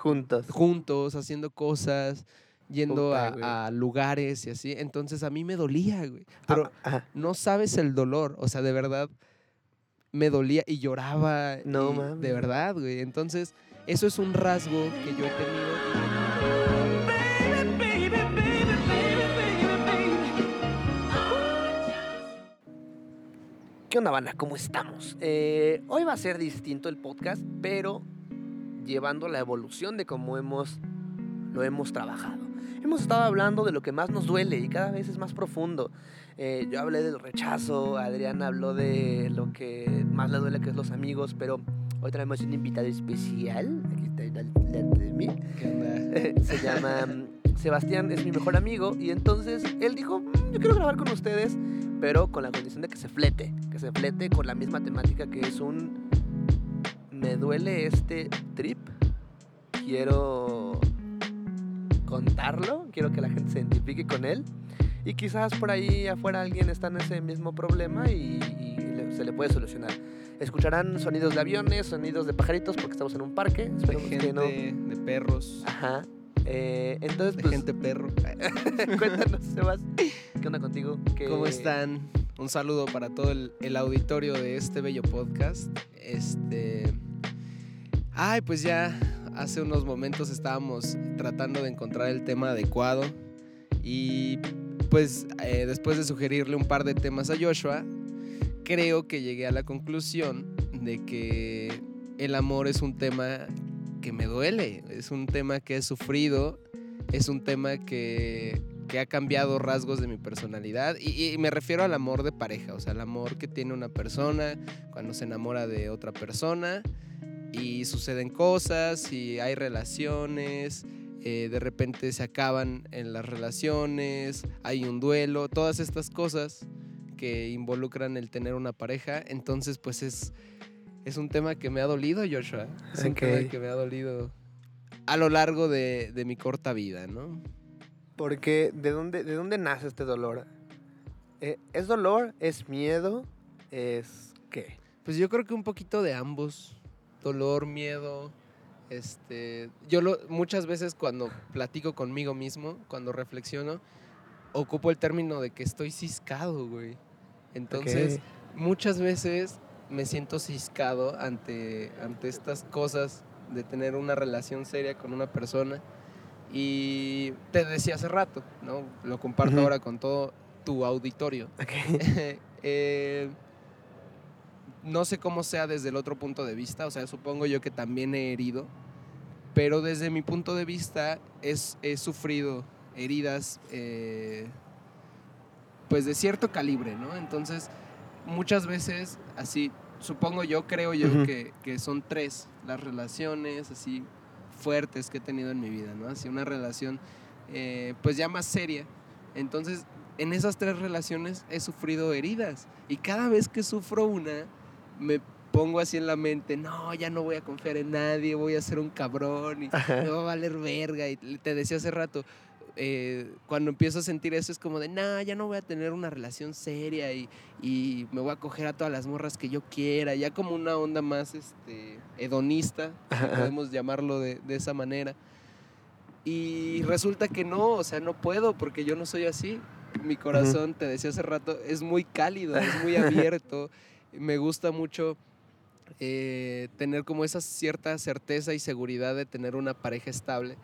Juntos. juntos, haciendo cosas, yendo Puta, a, lugares y así. Entonces a mí me dolía, güey. Pero Ah, no sabes el dolor, o sea, de verdad me dolía y lloraba. No y- mames. De verdad, güey. Entonces, eso es un rasgo que yo he tenido. ¿Qué onda, banda? ¿Cómo estamos? Eh, hoy va a ser distinto el podcast, pero llevando la evolución de cómo hemos, lo hemos trabajado. Hemos estado hablando de lo que más nos duele y cada vez es más profundo. Eh, yo hablé del rechazo, Adrián habló de lo que más le duele, que es los amigos, pero hoy tenemos un invitado especial. Aquí está delante de mí. ¿Qué onda? Se llama mm, Sebastián, es mi mejor amigo. Y entonces él dijo: "Mm, Yo quiero grabar con ustedes, pero con la condición de que se flete. Que se flete con la misma temática que es un. Me duele este trip. Quiero contarlo. Quiero que la gente se identifique con él. Y quizás por ahí afuera alguien está en ese mismo problema y, y le- se le puede solucionar. Escucharán sonidos de aviones, sonidos de pajaritos, porque estamos en un parque. De gente, que no. de perros, Ajá. Eh, entonces, de pues, gente perro. cuéntanos, Sebas, ¿qué onda contigo? ¿Qué- ¿Cómo están? Un saludo para todo el, el auditorio de este bello podcast. Este. Ay, pues ya hace unos momentos estábamos tratando de encontrar el tema adecuado. Y pues eh, después de sugerirle un par de temas a Joshua, creo que llegué a la conclusión de que el amor es un tema que me duele. Es un tema que he sufrido. Es un tema que que ha cambiado rasgos de mi personalidad. Y, y me refiero al amor de pareja, o sea, el amor que tiene una persona cuando se enamora de otra persona y suceden cosas y hay relaciones. eh, de repente se acaban en las relaciones, hay un duelo, todas estas cosas que involucran el tener una pareja. Entonces, pues es, es un tema que me ha dolido, Joshua. Es un Ok. tema que me ha dolido a lo largo de, de mi corta vida, ¿no? Porque, ¿de dónde, ¿de dónde nace este dolor? Eh, ¿Es dolor? ¿Es miedo? ¿Es qué? Pues yo creo que un poquito de ambos. Dolor, miedo. Este, yo lo, muchas veces cuando platico conmigo mismo, cuando reflexiono, ocupo el término de que estoy ciscado, güey. Entonces, muchas veces me siento ciscado ante, ante estas cosas de tener una relación seria con una persona. Y te decía hace rato, ¿no? Lo comparto ahora con todo tu auditorio. Eh, no sé cómo sea desde el otro punto de vista, o sea, supongo yo que también he herido, pero desde mi punto de vista es, he sufrido heridas, eh, pues de cierto calibre, ¿no? Entonces, muchas veces, así, supongo yo, creo yo que, que son tres las relaciones así fuertes que he tenido en mi vida, ¿no? Así una relación, eh, pues ya más seria. Entonces, en esas tres relaciones he sufrido heridas. Y cada vez que sufro una, me pongo así en la mente, no, ya no voy a confiar en nadie, voy a ser un cabrón y Ajá. me va a valer verga. Y te decía hace rato, eh, cuando empiezo a sentir eso es como de, nah, ya no voy a tener una relación seria y, y me voy a coger a todas las morras que yo quiera, ya como una onda más este, hedonista, si podemos llamarlo de, de esa manera. Y resulta que no, o sea, no puedo porque yo no soy así. Mi corazón, te decía hace rato, es muy cálido, es muy abierto. Me gusta mucho eh, tener como esa cierta certeza y seguridad de tener una pareja estable.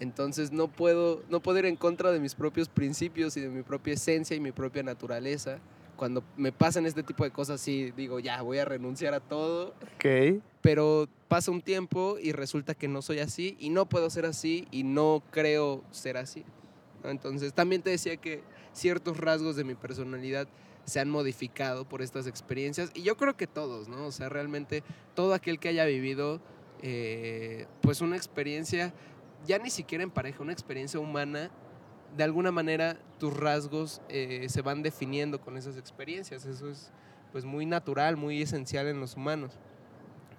Entonces no puedo, no puedo ir en contra de mis propios principios y de mi propia esencia y mi propia naturaleza. Cuando me pasan este tipo de cosas, sí digo, ya voy a renunciar a todo, Ok. pero pasa un tiempo y resulta que no soy así y no puedo ser así y no creo ser así. Entonces también te decía que ciertos rasgos de mi personalidad se han modificado por estas experiencias y yo creo que todos, ¿no? O sea, realmente todo aquel que haya vivido eh, pues una experiencia, ya ni siquiera en pareja, una experiencia humana, de alguna manera tus rasgos eh, se van definiendo con esas experiencias. Eso es pues muy natural, muy esencial en los humanos.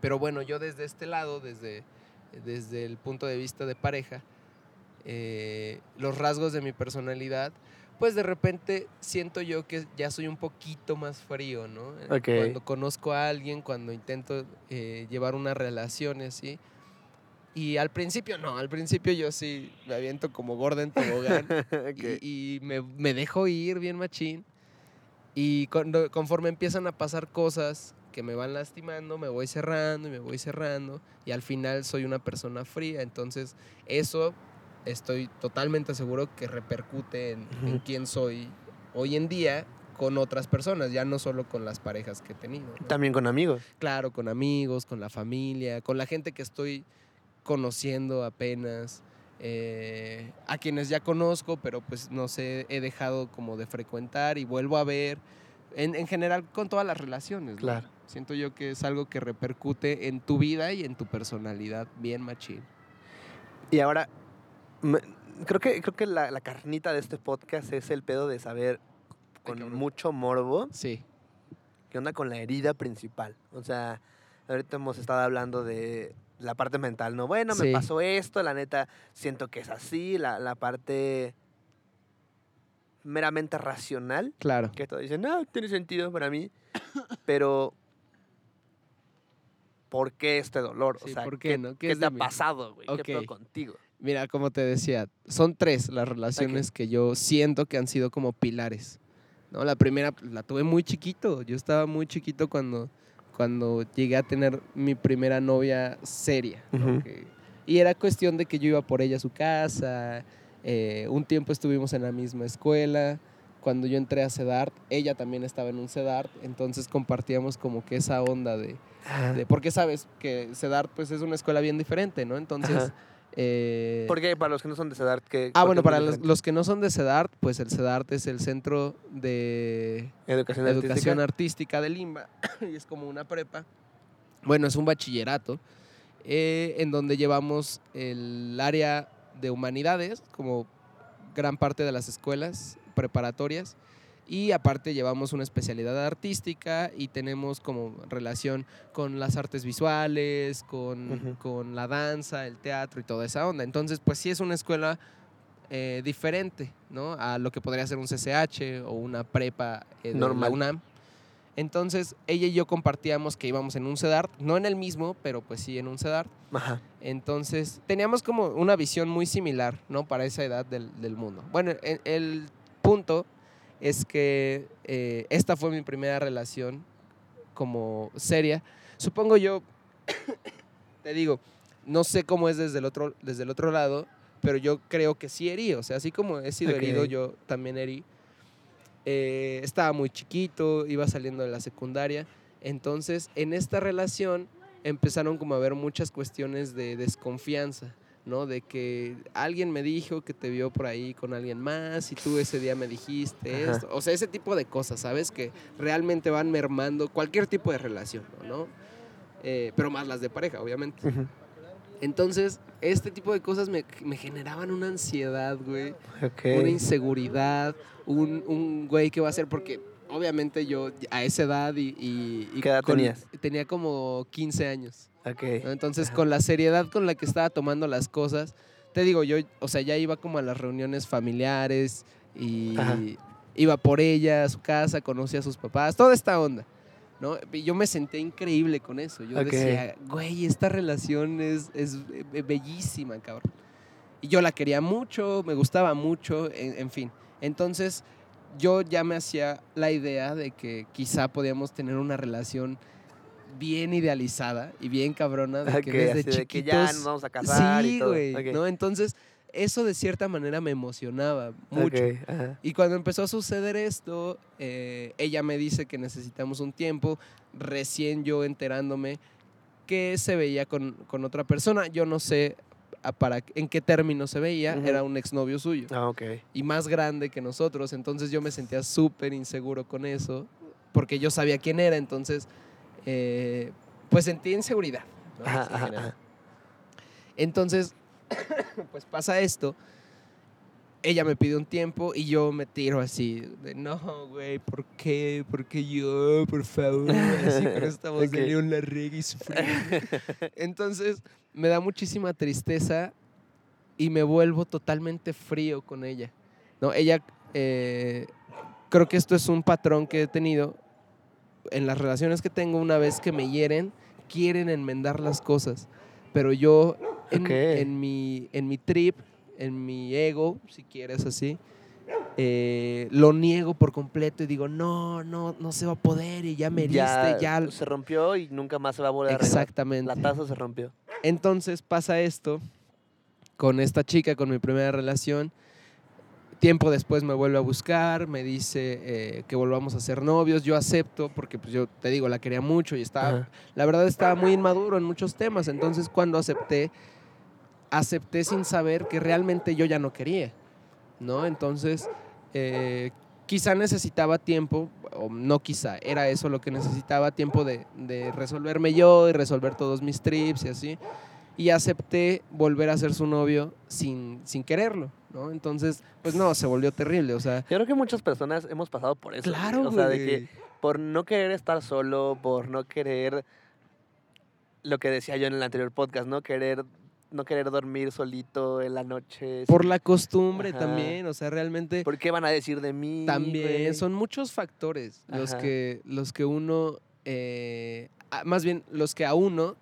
Pero bueno, yo desde este lado, desde, desde el punto de vista de pareja, eh, los rasgos de mi personalidad, pues de repente siento yo que ya soy un poquito más frío, ¿no? Eh, Ok. Cuando conozco a alguien, cuando intento eh, llevar una relación así, Y al principio no, al principio yo sí me aviento como gorda en tobogán Ok. y, y me, me dejo ir bien machín. Y cuando- conforme empiezan a pasar cosas que me van lastimando, me voy cerrando y me voy cerrando. Y al final soy una persona fría. Entonces eso estoy totalmente seguro que repercute en, en Ujú. quién soy hoy en día con otras personas, ya no solo con las parejas que he tenido. ¿no? También con amigos. Claro, con amigos, con la familia, con la gente que estoy conociendo apenas, eh, a quienes ya conozco, pero pues no sé, he dejado como de frecuentar y vuelvo a ver, en, en general con todas las relaciones. ¿no? Claro. Siento yo que es algo que repercute en tu vida y en tu personalidad bien machín. Y ahora, me- creo que, creo que la, la carnita de este podcast es el pedo de saber con mucho morbo Sí, qué onda con la herida principal. O sea, ahorita hemos estado hablando de la parte mental, ¿no? Bueno, me pasó esto, la neta, siento que es así, la, la parte meramente racional, claro. que todos dicen, no, tiene sentido para mí, pero ¿por qué este dolor? Sí, o sea, ¿por qué no? ¿Qué ¿qué te ha pasado, güey? ¿Qué pedo Ok. contigo? Mira, como te decía, son tres las relaciones que yo siento que han sido como pilares. ¿no? La primera la tuve muy chiquito. Yo estaba muy chiquito cuando, cuando llegué a tener mi primera novia seria. ¿no? Ujú. Que- y era cuestión de que yo iba por ella a su casa. eh, un tiempo estuvimos en la misma escuela. Cuando yo entré a CEDART, ella también estaba en un CEDART. Entonces compartíamos como que esa onda de, de- porque sabes que CEDART pues es una escuela bien diferente, ¿no? Entonces... Ajá. Eh, ¿Por qué? Para los que no son de CEDART. Ah, bueno, para los, los que no son de CEDART, pues el CEDART es el Centro de Educación, Educación Artística. Artística de Limba y es como una prepa. Bueno, es un bachillerato eh, en donde llevamos el área de humanidades, como gran parte de las escuelas preparatorias, y aparte llevamos una especialidad artística y tenemos como relación con las artes visuales, con, con la danza, el teatro y toda esa onda. Entonces, pues sí es una escuela eh, diferente, ¿no? A lo que podría ser un CCH o una prepa eh, de Normal. la UNAM. Entonces, ella y yo compartíamos que íbamos en un CEDART, no en el mismo, pero pues sí en un CEDART. Ajá. Entonces, teníamos como una visión muy similar, ¿no? Para esa edad del, del mundo. Bueno, el, el punto es que eh, esta fue mi primera relación como seria. Supongo yo, te digo, no sé cómo es desde el otro, desde el otro lado, pero yo creo que sí herí. O sea, así como he sido herido, yo también herí. Eh, estaba muy chiquito, iba saliendo de la secundaria. Entonces, en esta relación empezaron como a haber muchas cuestiones de desconfianza, ¿no? De que alguien me dijo que te vio por ahí con alguien más y tú ese día me dijiste Ajá. esto. O sea, ese tipo de cosas, ¿sabes? Que realmente van mermando cualquier tipo de relación, ¿no? Eh, pero más las de pareja, obviamente. Entonces, este tipo de cosas me, me generaban una ansiedad, güey una inseguridad, un, un güey que va a ser porque obviamente yo a esa edad y... y, y ¿Qué edad con- tenías? Tenía como 15 años. Entonces Ajá. con la seriedad con la que estaba tomando las cosas, te digo, yo, o sea, ya iba como a las reuniones familiares y Ajá. iba por ella a su casa, conocía a sus papás, toda esta onda. ¿no? Y yo me sentía increíble con eso. Yo decía, güey, esta relación es, es be- bellísima, cabrón. Y yo la quería mucho, me gustaba mucho, en, en fin. Entonces, yo ya me hacía la idea de que quizá podíamos tener una relación bien idealizada y bien cabrona, de que desde de que ya chiquitos... nos vamos a casar y sí, todo. güey. ¿no? Entonces, eso de cierta manera me emocionaba mucho. Y cuando empezó a suceder esto, eh, ella me dice que necesitamos un tiempo, recién yo enterándome que se veía con, con otra persona. Yo no sé para, en qué término se veía, era un exnovio suyo Ah, ok. y más grande que nosotros, entonces yo me sentía súper inseguro con eso, porque yo sabía quién era, entonces eh, pues sentí inseguridad. ¿no? Ajá, En ajá, general. ajá. Entonces, pues pasa esto. Ella me pide un tiempo y yo me tiro así, de no, güey, ¿por qué? ¿Por qué yo? Por favor, así con esta voz de León Larregui. Entonces, me da muchísima tristeza y me vuelvo totalmente frío con ella. ¿no? Ella, eh, creo que esto es un patrón que he tenido en las relaciones que tengo una vez que me hieren, quieren enmendar las cosas, pero yo en, mi, en mi trip, en mi ego, si quieres así, eh, lo niego por completo y digo, no, no, no se va a poder y ya me heriste, ya, ya. se rompió y nunca más se va a volver a. Exactamente. La taza se rompió. Entonces pasa esto con esta chica, con mi primera relación. Tiempo después me vuelve a buscar, me dice eh, que volvamos a ser novios. Yo acepto porque, pues, yo te digo, la quería mucho y estaba, Ajá. la verdad estaba muy inmaduro en muchos temas. Entonces, cuando acepté, acepté sin saber que realmente yo ya no quería, ¿no? Entonces, eh, quizá necesitaba tiempo, o no quizá, era eso lo que necesitaba, tiempo de, de resolverme yo y resolver todos mis trips y así. Y acepté volver a ser su novio sin, sin quererlo, ¿no? Entonces, pues no, se volvió terrible, o sea... Yo creo que muchas personas hemos pasado por eso. Claro, O sea, de que por no querer estar solo, por no querer lo que decía yo en el anterior podcast, no querer no querer dormir solito en la noche. Por la costumbre Ajá. también, o sea, realmente... ¿Por qué van a decir de mí? También güey? son muchos factores los que, los que uno, eh, más bien los que a uno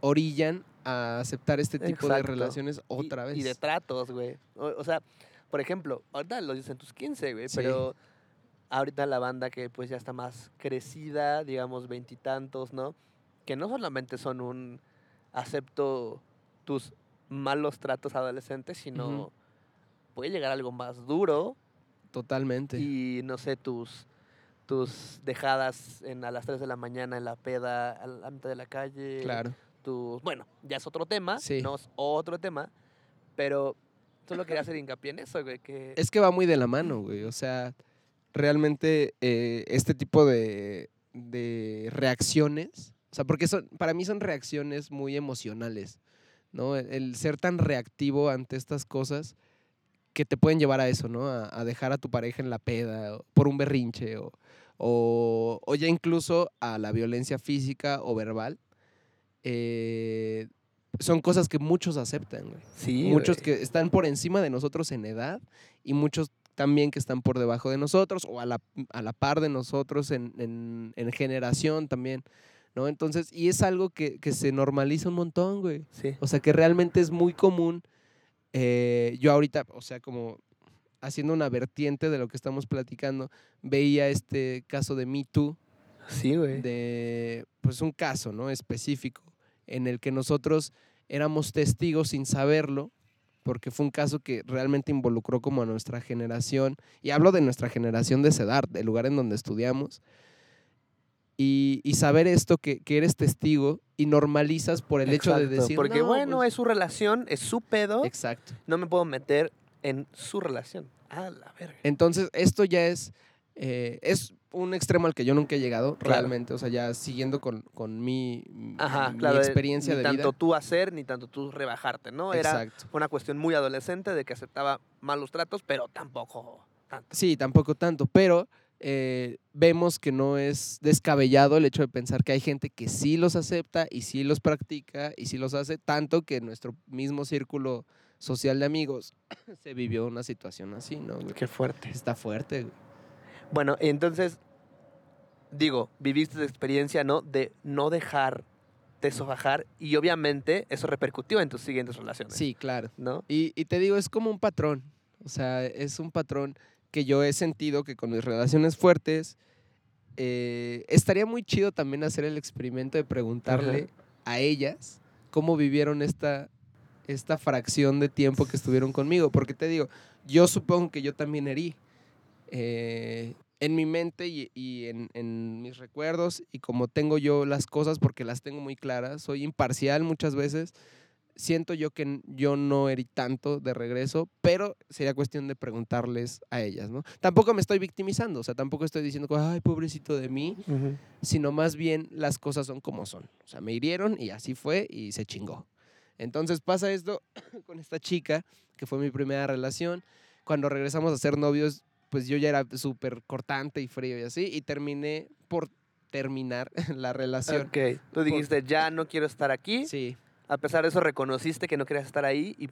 orillan a aceptar este tipo de relaciones Y- otra vez. Y de tratos, güey. O, o sea, por ejemplo, ahorita lo dicen tus 15, güey, Sí. pero ahorita la banda que pues ya está más crecida, digamos veintitantos, ¿no? Que no solamente son un acepto tus malos tratos adolescentes, sino puede llegar algo más duro Totalmente. y no sé, tus tus dejadas en, a las 3 de la mañana en la peda a la mitad de la calle claro. Tus, bueno, ya es otro tema, Sí. no es otro tema, pero solo quería hacer hincapié en eso, güey, que Es que va muy de la mano, güey. O sea, realmente eh, este tipo de, de reacciones, o sea, porque son, para mí son reacciones muy emocionales, ¿no? El, el ser tan reactivo ante estas cosas que te pueden llevar a eso, ¿no? A, a dejar a tu pareja en la peda o por un berrinche o, o, o ya incluso a la violencia física o verbal. Eh, son cosas que muchos aceptan, güey sí, muchos güey. que están por encima de nosotros en edad y muchos también que están por debajo de nosotros o a la, a la par de nosotros en, en- en generación también, ¿no? Entonces, y es algo que, que se normaliza un montón, güey. Sí. O sea, que realmente es muy común. eh, yo ahorita, o sea, como haciendo una vertiente de lo que estamos platicando, veía este caso de Me Too, Sí, güey. de pues un caso no específico en el que nosotros éramos testigos sin saberlo porque fue un caso que realmente involucró como a nuestra generación y hablo de nuestra generación de edad del lugar en donde estudiamos y, y saber esto que, que eres testigo y normalizas por el hecho de decir Porque "No, bueno, pues". es su relación, es su pedo, exacto no me puedo meter en su relación. A la verga. Entonces, esto ya es, eh, es un extremo al que yo nunca he llegado, Claro. realmente. O sea, ya siguiendo con, con mi, Ajá, mi claro. de- experiencia ni de tanto vida. tú hacer, ni tanto tú rebajarte, ¿no? Era Exacto. una cuestión muy adolescente de que aceptaba malos tratos, pero tampoco tanto. Sí, tampoco tanto, pero eh, vemos que no es descabellado el hecho de pensar que hay gente que sí los acepta y sí los practica y sí los hace, tanto que en nuestro mismo círculo social de amigos se vivió una situación así, ¿no? güey? Qué fuerte. Está fuerte, güey. Bueno, entonces, digo, viviste esa experiencia, ¿no? De no dejarte sobajar y obviamente eso repercutió en tus siguientes relaciones. Sí, claro. ¿No? Y, y te digo, es como un patrón. O sea, es un patrón que yo he sentido que con mis relaciones fuertes eh, estaría muy chido también hacer el experimento de preguntarle a ellas cómo vivieron esta, esta fracción de tiempo que estuvieron conmigo. Porque te digo, yo supongo que yo también herí. eh, en mi mente y, y en, en mis recuerdos y como tengo yo las cosas porque las tengo muy claras, soy imparcial muchas veces, siento yo que yo no herí tanto de regreso, pero sería cuestión de preguntarles a ellas, ¿no? Tampoco me estoy victimizando, o sea, tampoco estoy diciendo, ay, pobrecito de mí, sino más bien las cosas son como son. O sea, me hirieron y así fue y se chingó. Entonces pasa esto con esta chica, que fue mi primera relación. Cuando regresamos a ser novios, pues yo ya era súper cortante y frío y así, y terminé por terminar la relación. Ok, tú dijiste, ya no quiero estar aquí. Sí, A pesar de eso, reconociste que no querías estar ahí y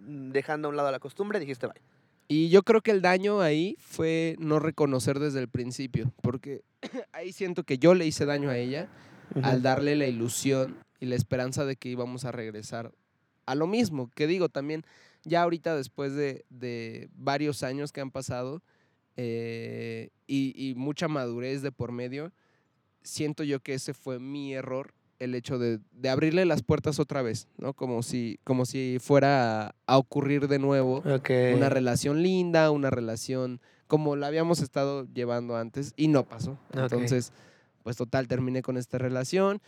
mm, dejando a un lado la costumbre, dijiste, bye. Y yo creo que el daño ahí fue no reconocer desde el principio, porque ahí siento que yo le hice daño a ella al darle la ilusión y la esperanza de que íbamos a regresar a lo mismo, que digo también, ya ahorita después de, de varios años que han pasado eh, y, y mucha madurez de por medio, siento yo que ese fue mi error el hecho de, de abrirle las puertas otra vez, ¿no? Como si, como si fuera a, a ocurrir de nuevo una relación linda, una relación como la habíamos estado llevando antes y no pasó. Entonces, pues total, terminé con esta relación.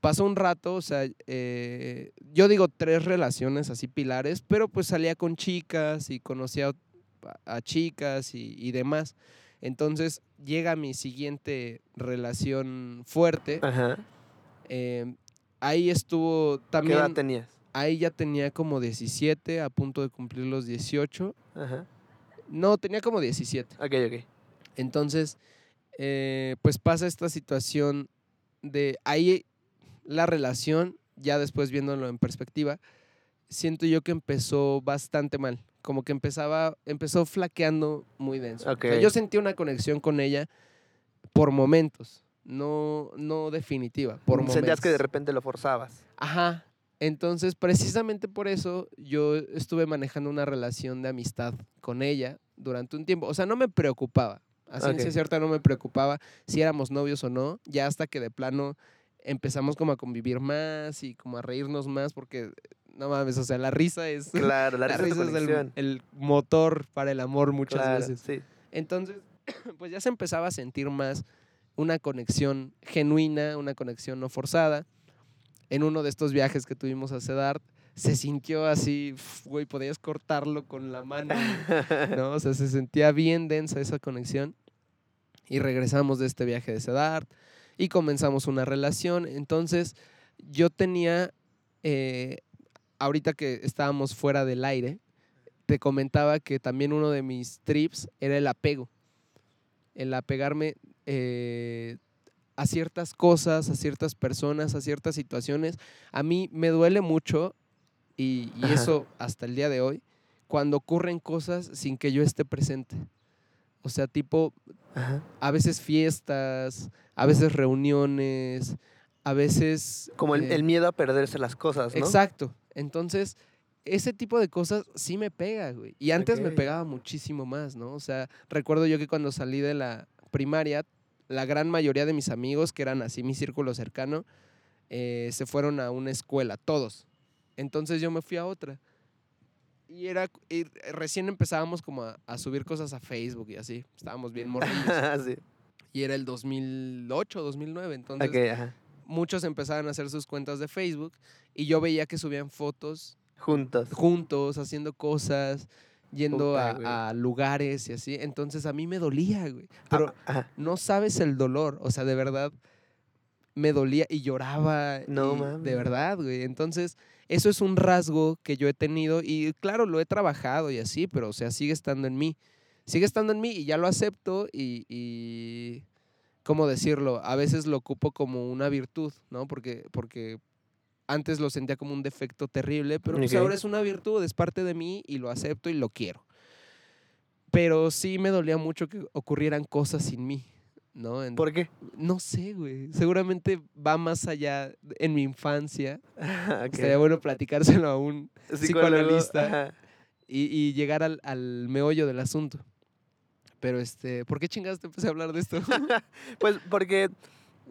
Pasó un rato, o sea, eh, yo digo tres relaciones así pilares, pero pues salía con chicas y conocía a, chicas y, y demás. Entonces llega mi siguiente relación fuerte. Ajá. eh, ahí estuvo ¿Qué también edad tenías? ahí ya tenía como 17, a punto de cumplir los 18. Ajá. No, tenía como 17. Ok, ok. Entonces, eh, pues pasa esta situación de ahí la relación, ya después viéndolo en perspectiva, siento yo que empezó bastante mal. Como que empezaba, empezó flaqueando muy denso. O sea, Ok. yo sentí una conexión con ella por momentos, no, no definitiva, por momentos. Sentías que de repente lo forzabas. Ajá. Entonces, precisamente por eso yo estuve manejando una relación de amistad con ella durante un tiempo. O sea, no me preocupaba. A ciencia cierta no me preocupaba si éramos novios o no. Ya hasta que de plano empezamos como a convivir más y como a reírnos más porque, no mames, o sea, la risa es... Claro, la, la risa, risa es el, el motor para el amor muchas Claro, veces. Sí. Entonces, pues ya se empezaba a sentir más una conexión genuina, una conexión no forzada. En uno de estos viajes que tuvimos a Sedart, se sintió así, güey, podías cortarlo con la mano, ¿no? O sea, se sentía bien densa esa conexión. Y regresamos de este viaje de Sedart y comenzamos una relación. Entonces, yo tenía, eh, ahorita que estábamos fuera del aire, te comentaba que también uno de mis trips era el apego. El apegarme eh, a ciertas cosas, a ciertas personas, a ciertas situaciones. A mí me duele mucho, y, y eso hasta el día de hoy, cuando ocurren cosas sin que yo esté presente. O sea, tipo, Ajá. a veces fiestas, a veces reuniones, a veces... Como el, eh, el miedo a perderse las cosas, ¿no? Exacto. Entonces, ese tipo de cosas sí me pega, güey. Y antes me pegaba muchísimo más, ¿no? O sea, recuerdo yo que cuando salí de la primaria, la gran mayoría de mis amigos, que eran así mi círculo cercano, eh, se fueron a una escuela, todos. Entonces yo me fui a otra. Y era, y recién empezábamos como a, a subir cosas a Facebook y así. Estábamos bien morrillos. sí. y era el 2008, 2009. Entonces, Ok, ajá. muchos empezaban a hacer sus cuentas de Facebook y yo veía que subían fotos Juntos. juntos, haciendo cosas, yendo Puta, a, lugares y así. Entonces a mí me dolía, güey. Pero Ah, no sabes el dolor, o sea, de verdad me dolía y lloraba. No y. De verdad, güey. Entonces, eso es un rasgo que yo he tenido y claro, lo he trabajado y así, pero o sea, sigue estando en mí. Sigue estando en mí y ya lo acepto y, y ¿cómo decirlo? A veces lo ocupo como una virtud, ¿no? Porque, porque antes lo sentía como un defecto terrible, pero pues ahora es una virtud, es parte de mí y lo acepto y lo quiero. Pero sí me dolía mucho que ocurrieran cosas sin mí, ¿no? En- ¿Por qué? no sé, güey. Seguramente va más allá en mi infancia. Ok. Estaría bueno platicárselo a un Psicólogo, psicoanalista. y, y llegar al, al meollo del asunto. Pero este, ¿por qué chingados te empecé a hablar de esto? Pues porque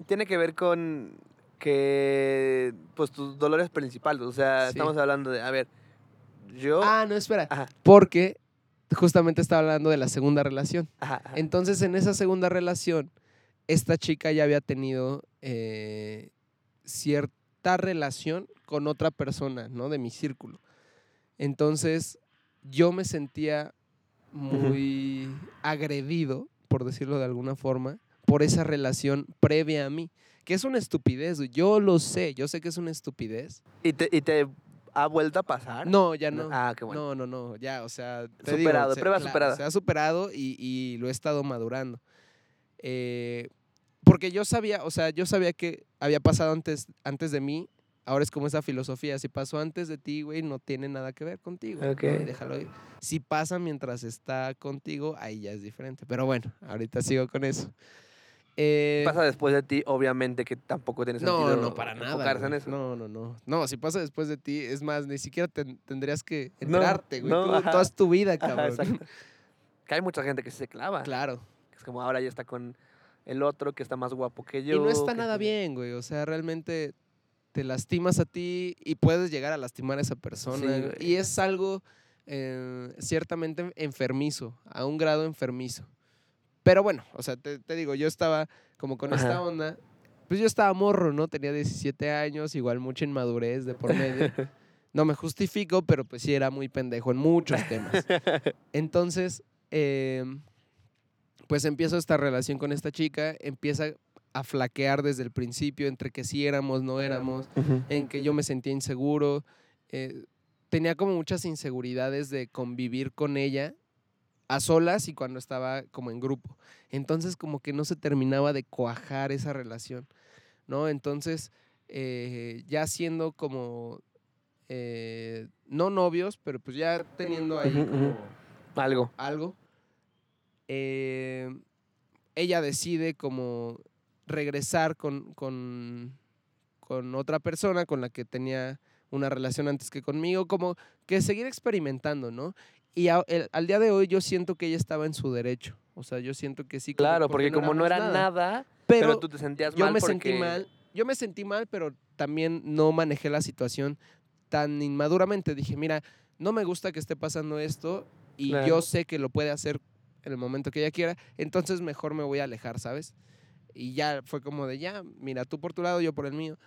tiene que ver con que, pues tus dolores principales. O sea, Sí. estamos hablando de, a ver, yo... ah, no, espera. Ajá, Porque justamente estaba hablando de la segunda relación. ajá, ajá. Entonces, en esa segunda relación, esta chica ya había tenido eh, cierta relación con otra persona, ¿no? De mi círculo. Entonces, yo me sentía muy agredido, por decirlo de alguna forma, por esa relación previa a mí. Que es una estupidez, yo lo sé, yo sé que es una estupidez. ¿Y, te, ¿Y te ha vuelto a pasar? No, ya no. Ah, qué bueno. No, no, no, ya, o sea, te Superado, se- prueba claro, superada. Se ha superado y, y lo he estado madurando. Eh, porque yo sabía, o sea, yo sabía que había pasado antes, antes de mí. Ahora es como esa filosofía, si pasó antes de ti, güey, no tiene nada que ver contigo. ¿no? Ok. Y déjalo ir. Si pasa mientras está contigo, ahí ya es diferente. Pero bueno, ahorita sigo con eso. Eh, Pasa después de ti, obviamente que tampoco tiene no, sentido no, para nada. en eso. No, no, no. No, si pasa después de ti, es más, ni siquiera ten- tendrías que No, enterarte, güey. no, Tú toda tu vida, cabrón. Que hay mucha gente que se clava. claro. Es como ahora ya está con el otro que está más guapo que yo. y no está nada bien, güey. O sea, realmente te lastimas a ti y puedes llegar a lastimar a esa persona. Sí, y es algo eh, ciertamente enfermizo, a un grado enfermizo. Pero bueno, o sea, te, te digo, yo estaba como con esta onda. Pues yo estaba morro, ¿no? Tenía 17 años, igual mucha inmadurez de por medio. No me justifico, pero pues sí era muy pendejo en muchos temas. Entonces, em, pues empiezo esta relación con esta chica, empieza a flaquear desde el principio entre que sí éramos, no éramos, en que yo me sentía inseguro. eh, tenía como muchas inseguridades de convivir con ella a solas y cuando estaba como en grupo. Entonces como que no se terminaba de cuajar esa relación, ¿no? Entonces, eh, ya siendo como, eh, no novios, pero pues ya teniendo ahí como Algo. algo, eh, ella decide como regresar con, con, con otra persona con la que tenía una relación antes que conmigo, como que seguir experimentando, ¿no? Y a- el- al día de hoy yo siento que ella estaba en su derecho. O sea, yo siento que sí. como- Claro, porque como no era nada, Pero, pero, tú te sentías yo mal me porque... sentí mal. Yo me sentí mal, pero también no manejé la situación tan inmaduramente. Dije, mira, no me gusta que esté pasando esto y Claro. yo sé que lo puede hacer en el momento que ella quiera, entonces mejor me voy a alejar, ¿sabes? Y ya fue como de, ya, mira, tú por tu lado, yo por el mío.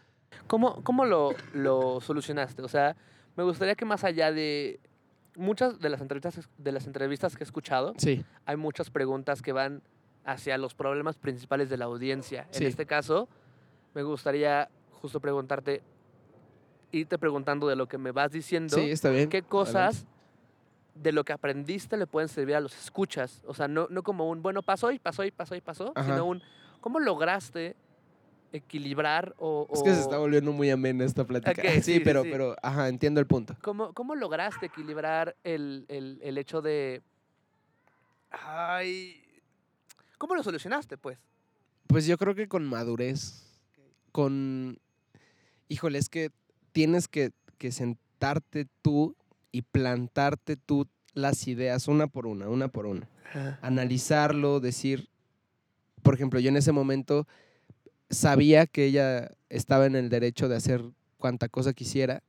¿Cómo, cómo lo, lo solucionaste? O sea, me gustaría que más allá de muchas de las entrevistas, de las entrevistas que he escuchado, Sí, hay muchas preguntas que van hacia los problemas principales de la audiencia. Sí. En este caso, me gustaría justo preguntarte, irte preguntando de lo que me vas diciendo, sí, está bien. qué cosas de lo que aprendiste le pueden servir a los escuchas. O sea, no, no como un, bueno, pasó y pasó y pasó y pasó, Ajá. sino un, ¿cómo lograste equilibrar o... Es que se está volviendo muy amena esta plática. Sí, pero, sí. pero, ajá, entiendo el punto. ¿Cómo, cómo lograste equilibrar el, el- el hecho de... Ay... ¿Cómo lo solucionaste, pues? Pues yo creo que con madurez, con... Híjole, es que tienes que, que sentarte tú y plantarte tú las ideas una por una, una por una. Analizarlo, decir, por ejemplo, yo en ese momento sabía que ella estaba en el derecho de hacer cuanta cosa quisiera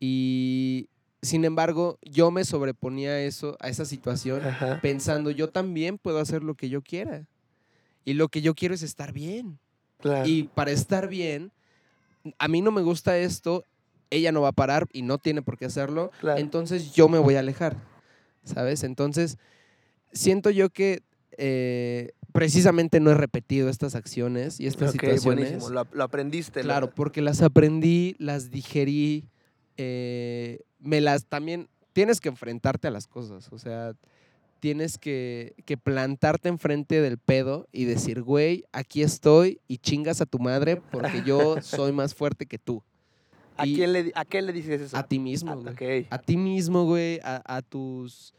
y sin embargo yo me sobreponía a eso, a esa situación Ajá. pensando yo también puedo hacer lo que yo quiera. Y lo que yo quiero es estar bien. Claro. Y para estar bien, a mí no me gusta esto, ella no va a parar y no tiene por qué hacerlo, Claro. entonces yo me voy a alejar, ¿sabes? Entonces, siento yo que eh, precisamente no he repetido estas acciones y estas Ok, situaciones. buenísimo. Lo, lo aprendiste. Claro, porque las aprendí, las digerí, eh, me las también tienes que enfrentarte a las cosas, o sea, tienes que, que plantarte enfrente del pedo y decir, güey, aquí estoy y chingas a tu madre porque yo soy más fuerte que tú. ¿A, quién le, ¿A quién le dices eso? A ti mismo, Ah, güey. ok. A ti mismo, güey, a, a tus...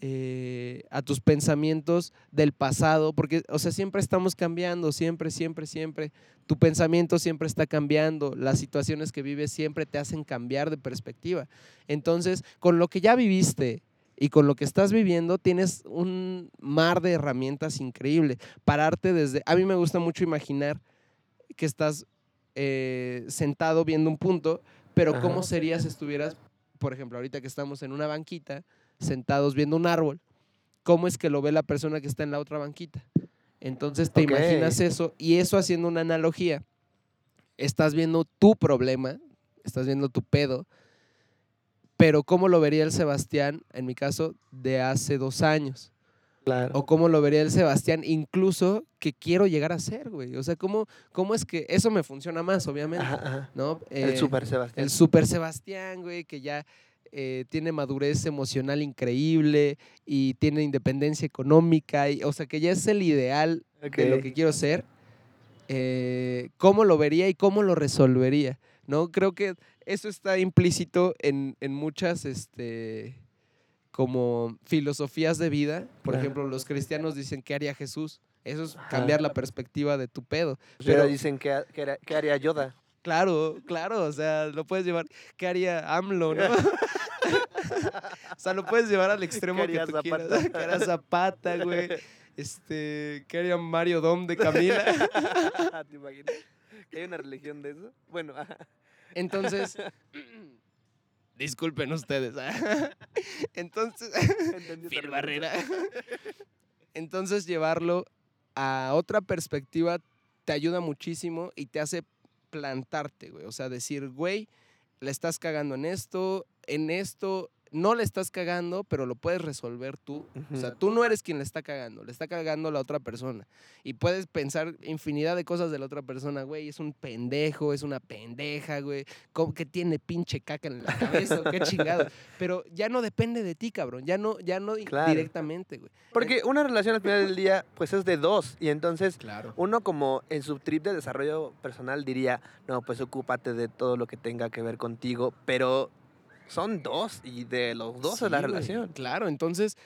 eh, a tus pensamientos del pasado, porque, o sea, siempre estamos cambiando, siempre, siempre, siempre. Tu pensamiento siempre está cambiando, las situaciones que vives siempre te hacen cambiar de perspectiva. Entonces, con lo que ya viviste y con lo que estás viviendo, tienes un mar de herramientas increíble. Pararte desde... A mí me gusta mucho imaginar que estás eh, sentado viendo un punto, pero ¿cómo sería si estuvieras, por ejemplo, ahorita que estamos en una banquita, sentados viendo un árbol? ¿Cómo es que lo ve la persona que está en la otra banquita? Entonces te imaginas eso y eso haciendo una analogía. Estás viendo tu problema, estás viendo tu pedo, pero ¿cómo lo vería el Sebastián, en mi caso, de hace dos años? Claro. O cómo lo vería el Sebastián, incluso que quiero llegar a ser, güey. O sea, ¿cómo, cómo es que eso me funciona más, obviamente? Ajá, ajá. ¿no? el Eh, Super Sebastián. el super Sebastián, güey, que ya eh, tiene madurez emocional increíble y tiene independencia económica, y, o sea, que ya es el ideal de lo que quiero ser. eh, ¿Cómo lo vería y cómo lo resolvería? ¿No? Creo que eso está implícito en, en muchas, este, como filosofías de vida. Por Claro. ejemplo, los cristianos dicen, ¿qué haría Jesús? Eso es Ajá. cambiar la perspectiva de tu pedo. Pero Pero- dicen era- que haría Yoda. Claro, claro, o sea, lo puedes llevar. ¿Qué haría AMLO, no? o sea, lo puedes llevar al extremo ¿Qué que tú quieras. Zapata? ¿Qué haría Zapata, güey? Este, ¿qué haría Mario Dom de Camila? ¿Te imaginas? ¿Que hay una religión de eso? Bueno. Entonces, disculpen ustedes. Entonces, entendí esa Phil. Barrera. Entonces, llevarlo a otra perspectiva te ayuda muchísimo y te hace plantarte, güey. O sea, decir, güey, le estás cagando en esto, en esto, no le estás cagando, pero lo puedes resolver tú. O sea, tú no eres quien le está cagando, le está cagando la otra persona. Y puedes pensar infinidad de cosas de la otra persona, güey, es un pendejo, es una pendeja, güey, ¿cómo que tiene pinche caca en la cabeza? ¿Qué chingado? Pero ya no depende de ti, cabrón, ya no, ya no Claro. directamente, güey. Porque una relación al final del día, pues es de dos. Y entonces, Claro. uno como en su trip de desarrollo personal diría, no, pues ocúpate de todo lo que tenga que ver contigo. Pero son dos y de los dos es la Sí, güey, relación. Claro, entonces,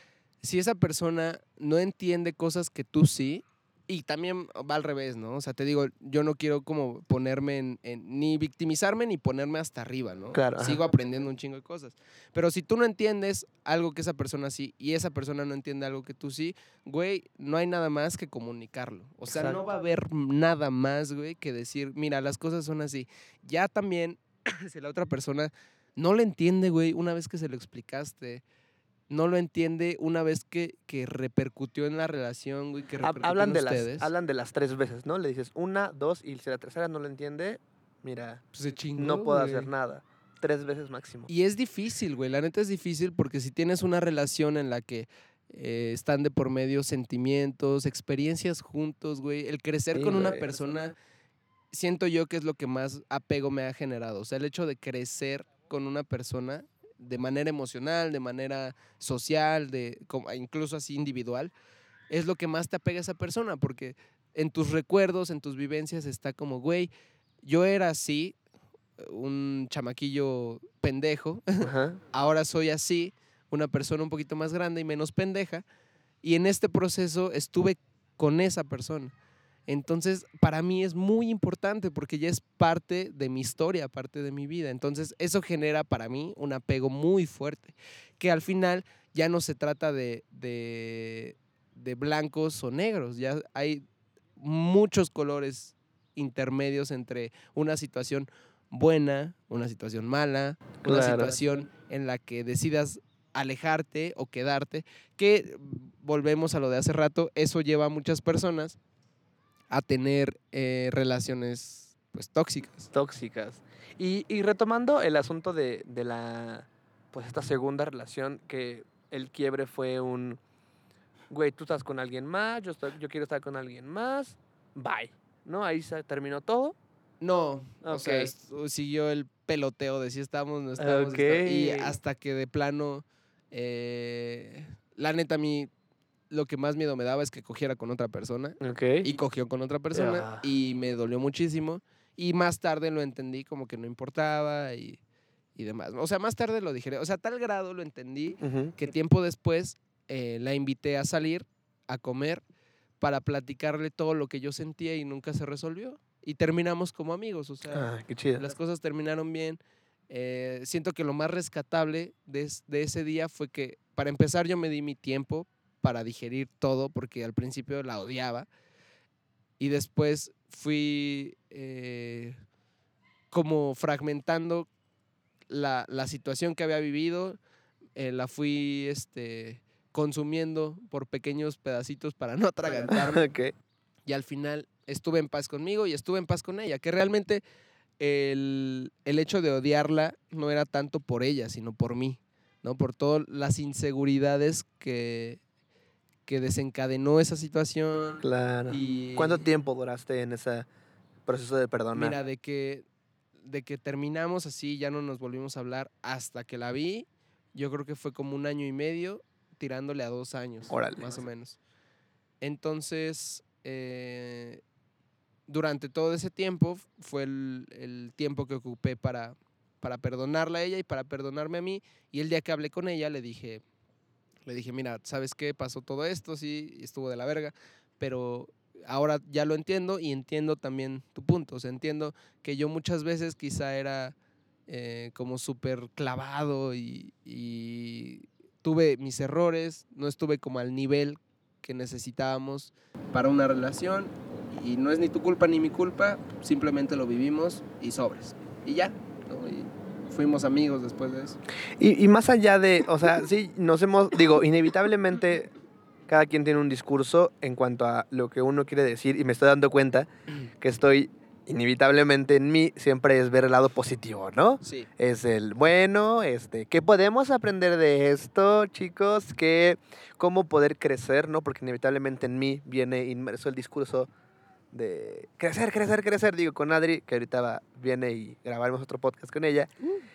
si esa persona no entiende cosas que tú sí, y también va al revés, ¿no? O sea, te digo, yo no quiero como ponerme en, en- ni victimizarme ni ponerme hasta arriba, ¿no? Claro, ajá. Sigo aprendiendo un chingo de cosas. Pero si tú no entiendes algo que esa persona sí y esa persona no entiende algo que tú sí, güey, no hay nada más que comunicarlo. O sea, no va a haber nada más, güey, que decir, mira, las cosas son así. Ya también, si la otra persona no lo entiende, güey, una vez que se lo explicaste, no lo entiende una vez que, que repercutió en la relación, güey, que Hablan en de, las, ustedes. hablan de las tres veces, ¿no? Le dices una, dos, y si la tercera no lo entiende, mira, Pues se chingó, no puedo güey. hacer nada. Tres veces máximo. Y es difícil, güey. La neta es difícil porque si tienes una relación en la que eh, están de por medio sentimientos, experiencias juntos, güey, el crecer Sí, con una persona, siento yo que es lo que más apego me ha generado. O sea, el hecho de crecer con una persona de manera emocional, de manera social, de incluso así individual, es lo que más te apega a esa persona, porque en tus recuerdos, en tus vivencias está como, güey, yo era así, un chamaquillo pendejo, Ajá. ahora soy así, una persona un poquito más grande y menos pendeja, y en este proceso estuve con esa persona. Entonces, para mí es muy importante porque ya es parte de mi historia, parte de mi vida. Entonces, eso genera para mí un apego muy fuerte, que al final ya no se trata de, de, de blancos o negros, ya hay muchos colores intermedios entre una situación buena, una situación mala, una situación en la que decidas alejarte o quedarte, que volvemos a lo de hace rato, eso lleva a muchas personas a tener eh, relaciones pues tóxicas. tóxicas. Y, y retomando el asunto de, de la, pues esta segunda relación, que el quiebre fue un, güey, tú estás con alguien más, yo, estoy- yo quiero estar con alguien más, bye. ¿No? Ahí se terminó todo. No, o sea, es- siguió el peloteo de si estamos, no estamos. esta- y hasta que de plano, eh, la neta a mí lo que más miedo me daba es que cogiera con otra persona. Ok. y cogió con otra persona Ah. y me dolió muchísimo. Y más tarde lo entendí como que no importaba y, y demás. O sea, más tarde lo dije. O sea, a tal grado lo entendí Ujú. que tiempo después eh, la invité a salir, a comer, para platicarle todo lo que yo sentía y nunca se resolvió. Y terminamos como amigos. O sea, Ah, qué chido. las cosas terminaron bien. Eh, siento que lo más rescatable de, de ese día fue que, para empezar, yo me di mi tiempo para digerir todo, porque al principio la odiaba. Y después fui eh, como fragmentando la, la situación que había vivido, eh, la fui este, consumiendo por pequeños pedacitos para no atragantarme ok. y al final estuve en paz conmigo y estuve en paz con ella, que realmente el, el hecho de odiarla no era tanto por ella, sino por mí, ¿no? Por todas las inseguridades que, que desencadenó esa situación. Claro. Y, ¿Cuánto tiempo duraste en ese proceso de perdonar? Mira, de que, de que terminamos así, ya no nos volvimos a hablar hasta que la vi, yo creo que fue como un año y medio, tirándole a dos años, Órale. más o menos. Entonces, eh, durante todo ese tiempo fue el, el tiempo que ocupé para, para perdonarla a ella y para perdonarme a mí. Y el día que hablé con ella le dije, le dije, mira, ¿sabes qué? Pasó todo esto, sí, estuvo de la verga, pero ahora ya lo entiendo y entiendo también tu punto. O sea, entiendo que yo muchas veces quizá era eh, como súper clavado y, y tuve mis errores, no estuve como al nivel que necesitábamos para una relación y no es ni tu culpa ni mi culpa, simplemente lo vivimos y sobres. Y ya, ¿no? Y fuimos amigos después de eso. Y, y más allá de, o sea, sí, nos hemos, digo, inevitablemente cada quien tiene un discurso en cuanto a lo que uno quiere decir y me estoy dando cuenta que estoy inevitablemente en mí siempre es ver el lado positivo, ¿no? Sí. Es el bueno, este, ¿qué podemos aprender de esto, chicos? ¿Qué, cómo poder crecer, ¿no? Porque inevitablemente en mí viene inmerso el discurso de crecer, crecer, crecer. Digo, con Adri, que ahorita va- viene y grabaremos otro podcast con ella.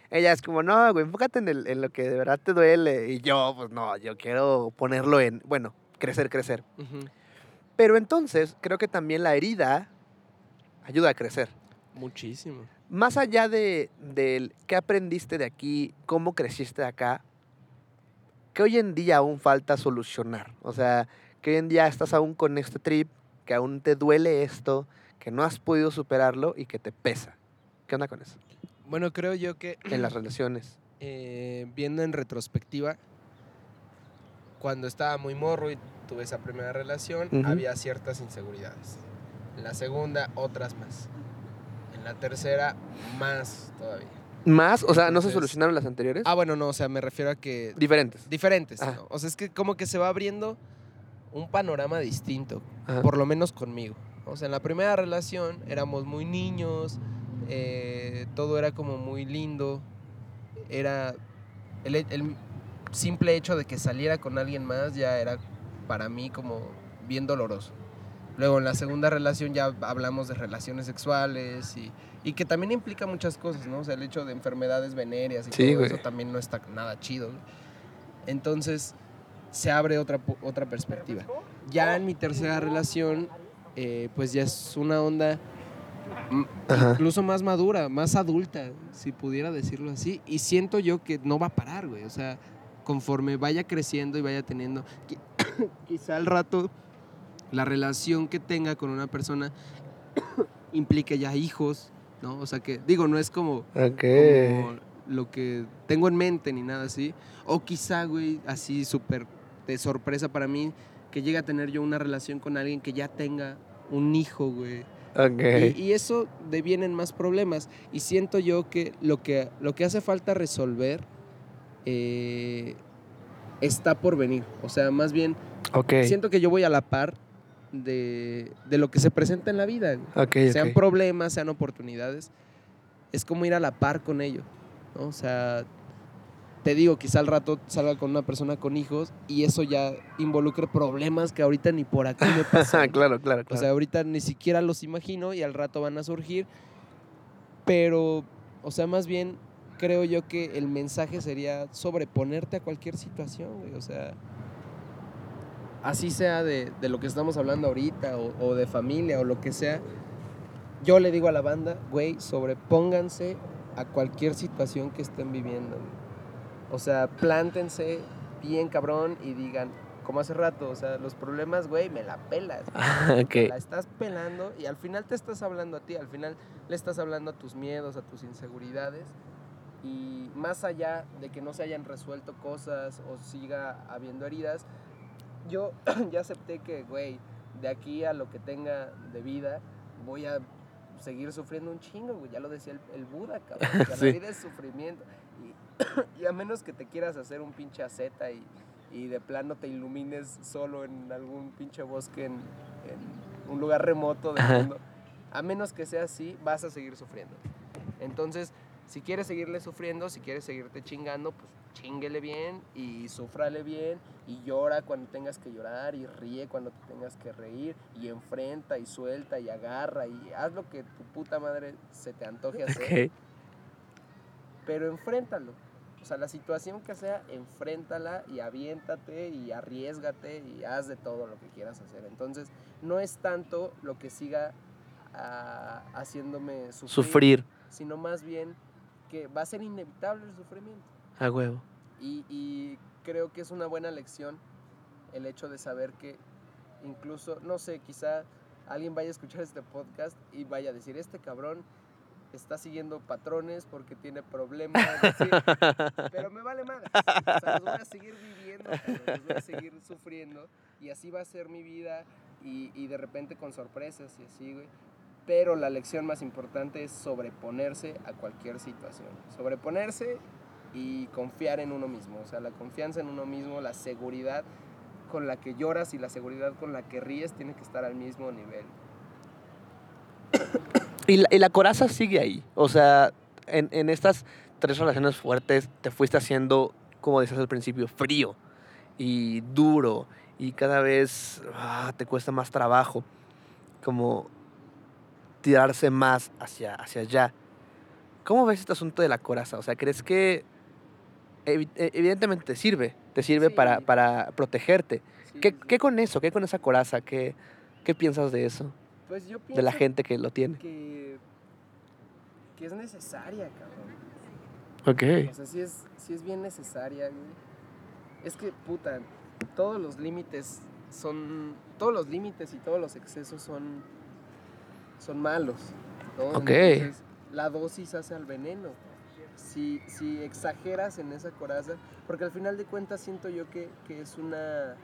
Ella es como, no, güey, enfócate en, el- en lo que de verdad te duele. Y yo, pues no, yo quiero ponerlo en, bueno, crecer, crecer. Ujú. Pero entonces, creo que también la herida ayuda a crecer. Muchísimo. Más allá de del qué aprendiste de aquí, cómo creciste de acá, que hoy en día aún falta solucionar. O sea, que hoy en día estás aún con este trip, que aún te duele esto, que no has podido superarlo y que te pesa. ¿Qué onda con eso? Bueno, creo yo que En las relaciones. eh, viendo en retrospectiva, cuando estaba muy morro y tuve esa primera relación, había ciertas inseguridades. En la segunda, otras más. En la tercera, más todavía. Más, o sea, ¿no se solucionaron las anteriores? Ah, bueno, no, o sea, me refiero a que Diferentes. diferentes. Ah. ¿no? O sea, es que como que se va abriendo un panorama distinto, Ajá. por lo menos conmigo. O sea, en la primera relación éramos muy niños, eh, todo era como muy lindo, era el, el simple hecho de que saliera con alguien más ya era para mí como bien doloroso. Luego en la segunda relación ya hablamos de relaciones sexuales y, y que también implica muchas cosas, ¿no? O sea, el hecho de enfermedades venéreas y Sí, todo eso también no está nada chido. Entonces se abre otra, otra perspectiva. Ya en mi tercera relación, eh, pues ya es una onda Ajá. incluso más madura, más adulta, si pudiera decirlo así. Y siento yo que no va a parar, güey. O sea, conforme vaya creciendo y vaya teniendo, qui- quizá al rato la relación que tenga con una persona implique ya hijos, ¿no? O sea que, digo, no es como, como lo que tengo en mente ni nada así. O quizá, güey, así súper de sorpresa para mí, que llegue a tener yo una relación con alguien que ya tenga un hijo, güey. Ok. Y, y eso devienen más problemas. Y siento yo que lo que, lo que hace falta resolver eh, está por venir. O sea, más bien, Ok. siento que yo voy a la par de, de lo que se presenta en la vida. güey. Ok, Sean problemas, sean oportunidades. Es como ir a la par con ello. ¿no? O sea, te digo, quizá al rato salga con una persona con hijos y eso ya involucre problemas que ahorita ni por aquí me pasan. claro, claro, O claro. sea, ahorita ni siquiera los imagino y al rato van a surgir. Pero, o sea, más bien creo yo que el mensaje sería sobreponerte a cualquier situación, güey. O sea, así sea de, de lo que estamos hablando ahorita o, o de familia o lo que sea. Yo le digo a la banda, güey, sobrepónganse a cualquier situación que estén viviendo. güey. O sea, plántense bien cabrón y digan, como hace rato, o sea, los problemas, güey, me la pelas. Ah, ok. La estás pelando y al final te estás hablando a ti, al final le estás hablando a tus miedos, a tus inseguridades. Y más allá de que no se hayan resuelto cosas o siga habiendo heridas, yo ya acepté que, güey, de aquí a lo que tenga de vida, voy a seguir sufriendo un chingo, güey. Ya lo decía el, el Buda, cabrón. que Sí. La vida es sufrimiento. Y, y a menos que te quieras hacer un pinche aceta y, y de plano te ilumines solo en algún pinche bosque en, en un lugar remoto del mundo, a menos que sea así, vas a seguir sufriendo. Entonces, si quieres seguirle sufriendo, si quieres seguirte chingando, pues chinguele bien y sufrale bien y llora cuando tengas que llorar y ríe cuando te tengas que reír y enfrenta y suelta y agarra y haz lo que tu puta madre se te antoje hacer. Pero enfréntalo. O sea, la situación que sea, enfréntala y aviéntate y arriesgate y haz de todo lo que quieras hacer. Entonces, no es tanto lo que siga ah, haciéndome sufrir, Sufrir. sino más bien que va a ser inevitable el sufrimiento. A huevo. Y, y creo que es una buena lección el hecho de saber que incluso, no sé, quizá alguien vaya a escuchar este podcast y vaya a decir, este cabrón está siguiendo patrones porque tiene problemas. así". Pero me vale más. O sea, los voy a seguir viviendo, los voy a seguir sufriendo. Y así va a ser mi vida. Y, y de repente con sorpresas y así, güey. Pero la lección más importante es sobreponerse a cualquier situación. Sobreponerse y confiar en uno mismo. O sea, la confianza en uno mismo, la seguridad con la que lloras y la seguridad con la que ríes tiene que estar al mismo nivel. Y la, y la coraza sigue ahí. O sea, en, en estas tres relaciones fuertes te fuiste haciendo, como decías al principio, frío y duro. Y cada vez ah, te cuesta más trabajo. Como tirarse más hacia, hacia allá. ¿Cómo ves este asunto de la coraza? O sea, ¿crees que evi- e- evidentemente te sirve? Te sirve para, Sí. para protegerte. Sí, ¿Qué, sí. qué con eso? ¿Qué con esa coraza? ¿Qué, qué piensas de eso? Pues yo De la pienso gente que lo tiene. que, que es necesaria, cabrón. Ok. O sea, sí es, sí es bien necesaria, güey. Es que, puta, todos los límites son. Todos los límites y todos los excesos son. son malos. ¿no? Ok. Entonces, la dosis hace al veneno. Si, si exageras en esa coraza, porque al final de cuentas siento yo que, que es una,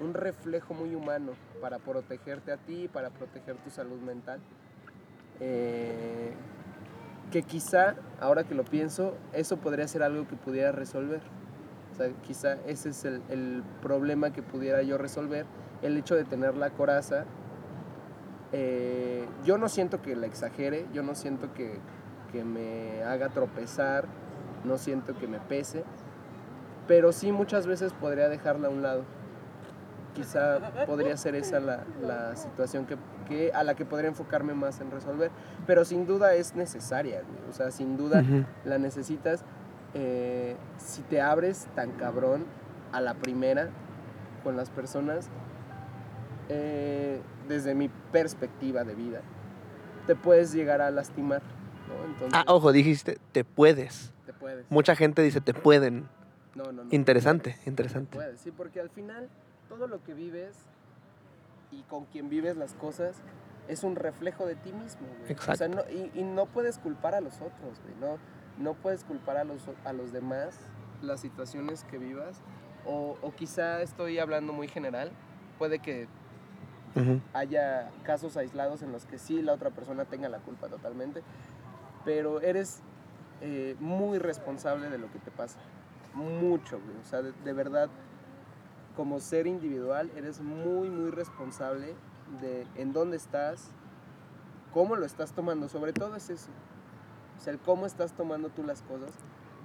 un reflejo muy humano para protegerte a ti, para proteger tu salud mental. Eh, que quizá, ahora que lo pienso, eso podría ser algo que pudiera resolver. O sea, quizá ese es el, el problema que pudiera yo resolver, el hecho de tener la coraza. eh, yo no siento que la exagere, yo no siento que, que me haga tropezar, no siento que me pese, pero sí muchas veces podría dejarla a un lado. Quizá podría ser esa la, la situación que, que- a la que podría enfocarme más en resolver, pero sin duda es necesaria, o sea, sin duda Ujú. la necesitas. eh, si te abres tan cabrón a la primera con las personas, eh, desde mi perspectiva de vida, te puedes llegar a lastimar. ¿no? Entonces, Ah, ojo, dijiste, te puedes. te puedes. Mucha gente dice, te pueden. No, no, no. Interesante, interesante. puedes, sí, porque al final todo lo que vives y con quien vives las cosas es un reflejo de ti mismo. güey. O sea, no, y, y no puedes culpar a los otros, güey. No, no puedes culpar a los, a los demás las situaciones que vivas. O, o quizá estoy hablando muy general. Puede que haya casos aislados en los que sí la otra persona tenga la culpa totalmente, pero eres eh, muy responsable de lo que te pasa. Mucho, güey. O sea, de, de verdad, como ser individual, eres muy, muy responsable de en dónde estás, cómo lo estás tomando. Sobre todo es eso. O sea, el cómo estás tomando tú las cosas.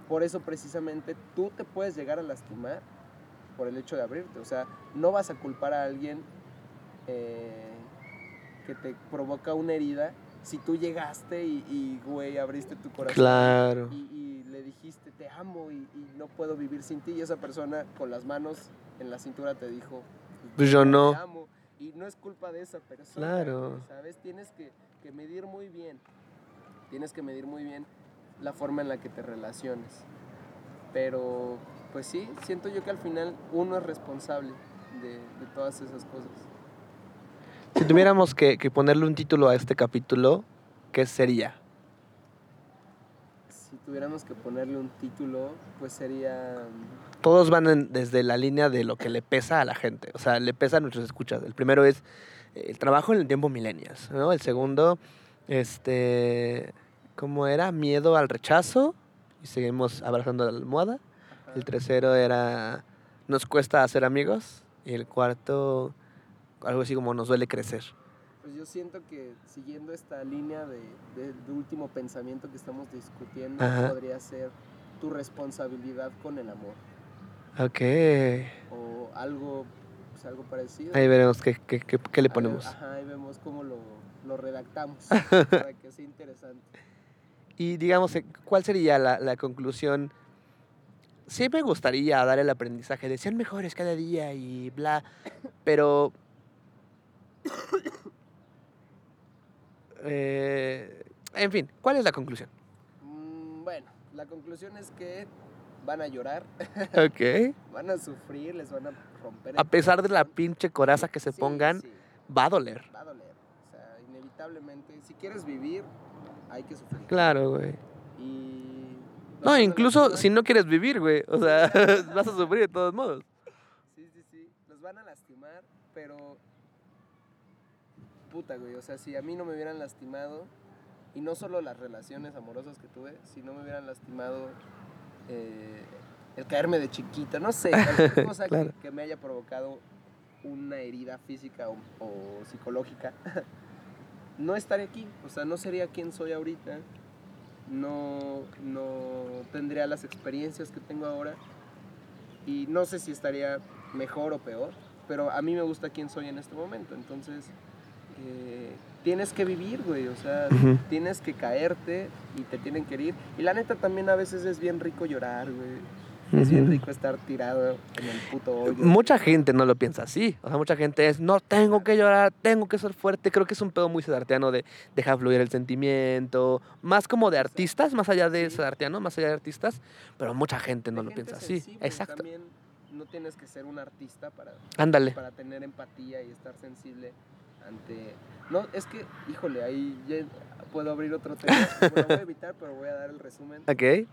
Por eso precisamente tú te puedes llegar a lastimar por el hecho de abrirte. O sea, no vas a culpar a alguien eh, que te provoca una herida si tú llegaste y, y, güey, abriste tu corazón Claro. y, y le dijiste te amo y, y no puedo vivir sin ti y esa persona con las manos en la cintura te dijo Pues yo no. te amo y no es culpa de esa persona Claro. sabes tienes que, que medir muy bien tienes que medir muy bien la forma en la que te relaciones pero pues sí siento yo que al final uno es responsable de, de todas esas cosas Si tuviéramos que, que ponerle un título a este capítulo, ¿qué sería? Si tuviéramos que ponerle un título pues sería Todos van en- desde la línea de lo que le pesa a la gente. O sea, le pesa a nuestros escuchas. El primero es eh, el trabajo en el tiempo millennials, ¿no? El segundo, este, ¿cómo era? Miedo al rechazo. Y seguimos abrazando la almohada. ajá, El tercero era nos cuesta hacer amigos. Y el cuarto, algo así como nos duele crecer. Pues yo siento que siguiendo esta línea de, de- de último pensamiento que estamos discutiendo, Ajá. podría ser tu responsabilidad con el amor. Ok. O algo, pues algo parecido. Ahí veremos qué, qué, qué- qué le Ahí- ponemos. Ajá, ahí vemos cómo lo, lo redactamos para que sea interesante. Y digamos, eh, ¿cuál sería la, la conclusión? Sí me gustaría dar el aprendizaje de sean mejores cada día y bla, pero... eh, en fin, ¿cuál es la conclusión? Mm, bueno, la conclusión es que van a llorar, Ok. van a sufrir, les van a romper. A pesar de la pinche coraza que se Sí, pongan, sí, va a doler. va a doler. O sea, inevitablemente, si quieres vivir, hay que sufrir. Claro, güey. Y. No, a incluso si no quieres vivir, güey. O sea, vas a sufrir de todos modos. Sí, sí, sí. Los van a lastimar, pero. Puta, güey. O sea, si a mí no me hubieran lastimado, y no solo las relaciones amorosas que tuve, si no me hubieran lastimado eh, el caerme de chiquita, no sé, cualquier cosa que- Claro. que, me haya provocado una herida física o, o psicológica, no estaría aquí. O sea, no sería quien soy ahorita. No, no tendría las experiencias que tengo ahora. Y no sé si estaría mejor o peor, pero a mí me gusta quién soy en este momento. Entonces, eh, tienes que vivir, güey. O sea, tienes que caerte y te tienen que herir. Y la neta también a veces es bien rico llorar, güey. Es bien rico estar tirado en el puto hoyo. Mucha gente no lo piensa así. O sea, mucha gente es, no, tengo que llorar, tengo que ser fuerte. Creo que es un pedo muy sedartiano de dejar fluir el sentimiento. Más como de artistas, más allá de Sí. sedartiano, más allá de artistas. Pero mucha gente no lo gente piensa así. Exacto. También no tienes que ser un artista para, Ándale. para tener empatía y estar sensible ante... No, es que, híjole, ahí ya puedo abrir otro tema. Bueno, voy a evitar, pero voy a dar el resumen. Ok,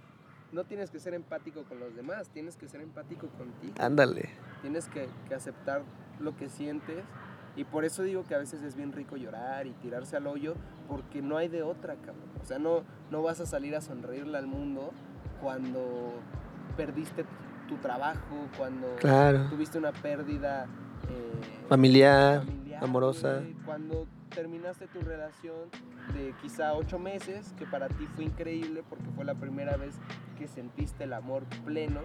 No tienes que ser empático con los demás, tienes que ser empático contigo. ándale. Tienes que, que aceptar lo que sientes. Y por eso digo que a veces es bien rico llorar y tirarse al hoyo, porque no hay de otra, cabrón. O sea, no, no vas a salir a sonreírle al mundo cuando perdiste tu trabajo, cuando Claro. tuviste una pérdida eh, Familiar, familiar, amorosa. cuando terminaste tu relación de quizá ocho meses, que para ti fue increíble porque fue la primera vez que sentiste el amor pleno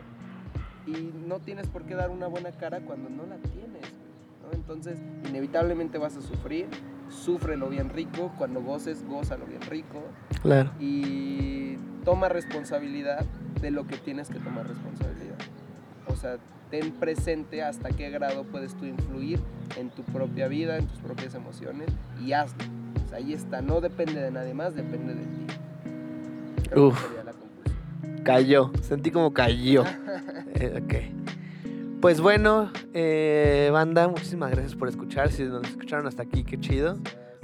y no tienes por qué dar una buena cara cuando no la tienes. ¿no? Entonces, inevitablemente vas a sufrir, súfrelo bien rico, cuando goces, gózalo bien rico Claro. y toma responsabilidad de lo que tienes que tomar responsabilidad. O sea, ten presente hasta qué grado puedes tú influir en tu propia vida, en tus propias emociones y hazlo. O sea, ahí está, no depende de nadie más, depende de ti. Creo que Uf. sería la conclusión. Cayó. Sentí como cayó. Eh, ok. Pues bueno, eh, banda, muchísimas gracias por escuchar. Si nos escucharon hasta aquí, qué chido.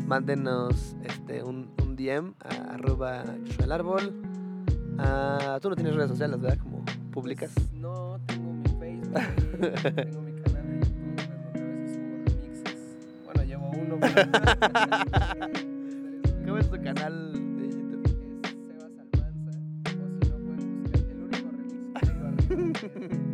Mándenos este, un, un DM a arroba el árbol. Ah, Tú no tienes redes sociales, ¿verdad? Como públicas. Pues, no, tengo mi canal de YouTube en donde a veces subo remixes. Bueno, llevo uno. Pero... ¿Cómo es tu canal de YouTube? Es Sebas Almanza. O si no, pueden buscar el único remix que tengo arriba.